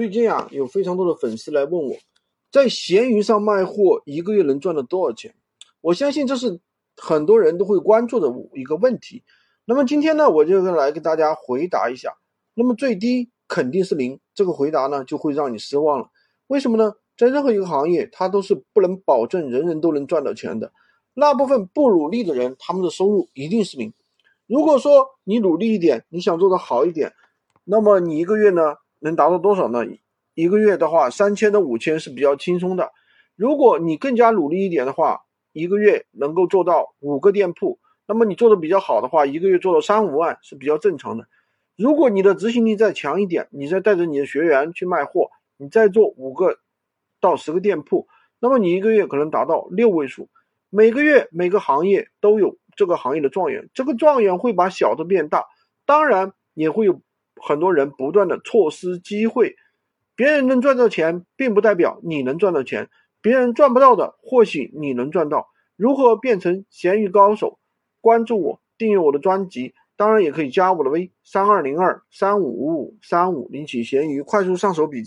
最近啊，有非常多的粉丝来问我，在闲鱼上卖货一个月能赚到多少钱？我相信这是很多人都会关注的一个问题。那么今天呢，我就来给大家回答一下。那么最低肯定是零，这个回答呢就会让你失望了。为什么呢？在任何一个行业，它都是不能保证人人都能赚到钱的。那部分不努力的人，他们的收入一定是零。如果说你努力一点，你想做的好一点，那么你一个月呢？能达到多少呢？一个月的话，三千到五千是比较轻松的。如果你更加努力一点的话，一个月能够做到五个店铺，那么你做的比较好的话，一个月做到三五万是比较正常的。如果你的执行力再强一点，你再带着你的学员去卖货，你再做五个到十个店铺，那么你一个月可能达到六位数。每个月每个行业都有这个行业的状元，这个状元会把小的变大，当然也会有。很多人不断的错失机会，别人能赚到钱，并不代表你能赚到钱；别人赚不到的，或许你能赚到。如何变成咸鱼高手？关注我，订阅我的专辑，当然也可以加我的微三二零二三五五五三五，领取咸鱼快速上手笔记。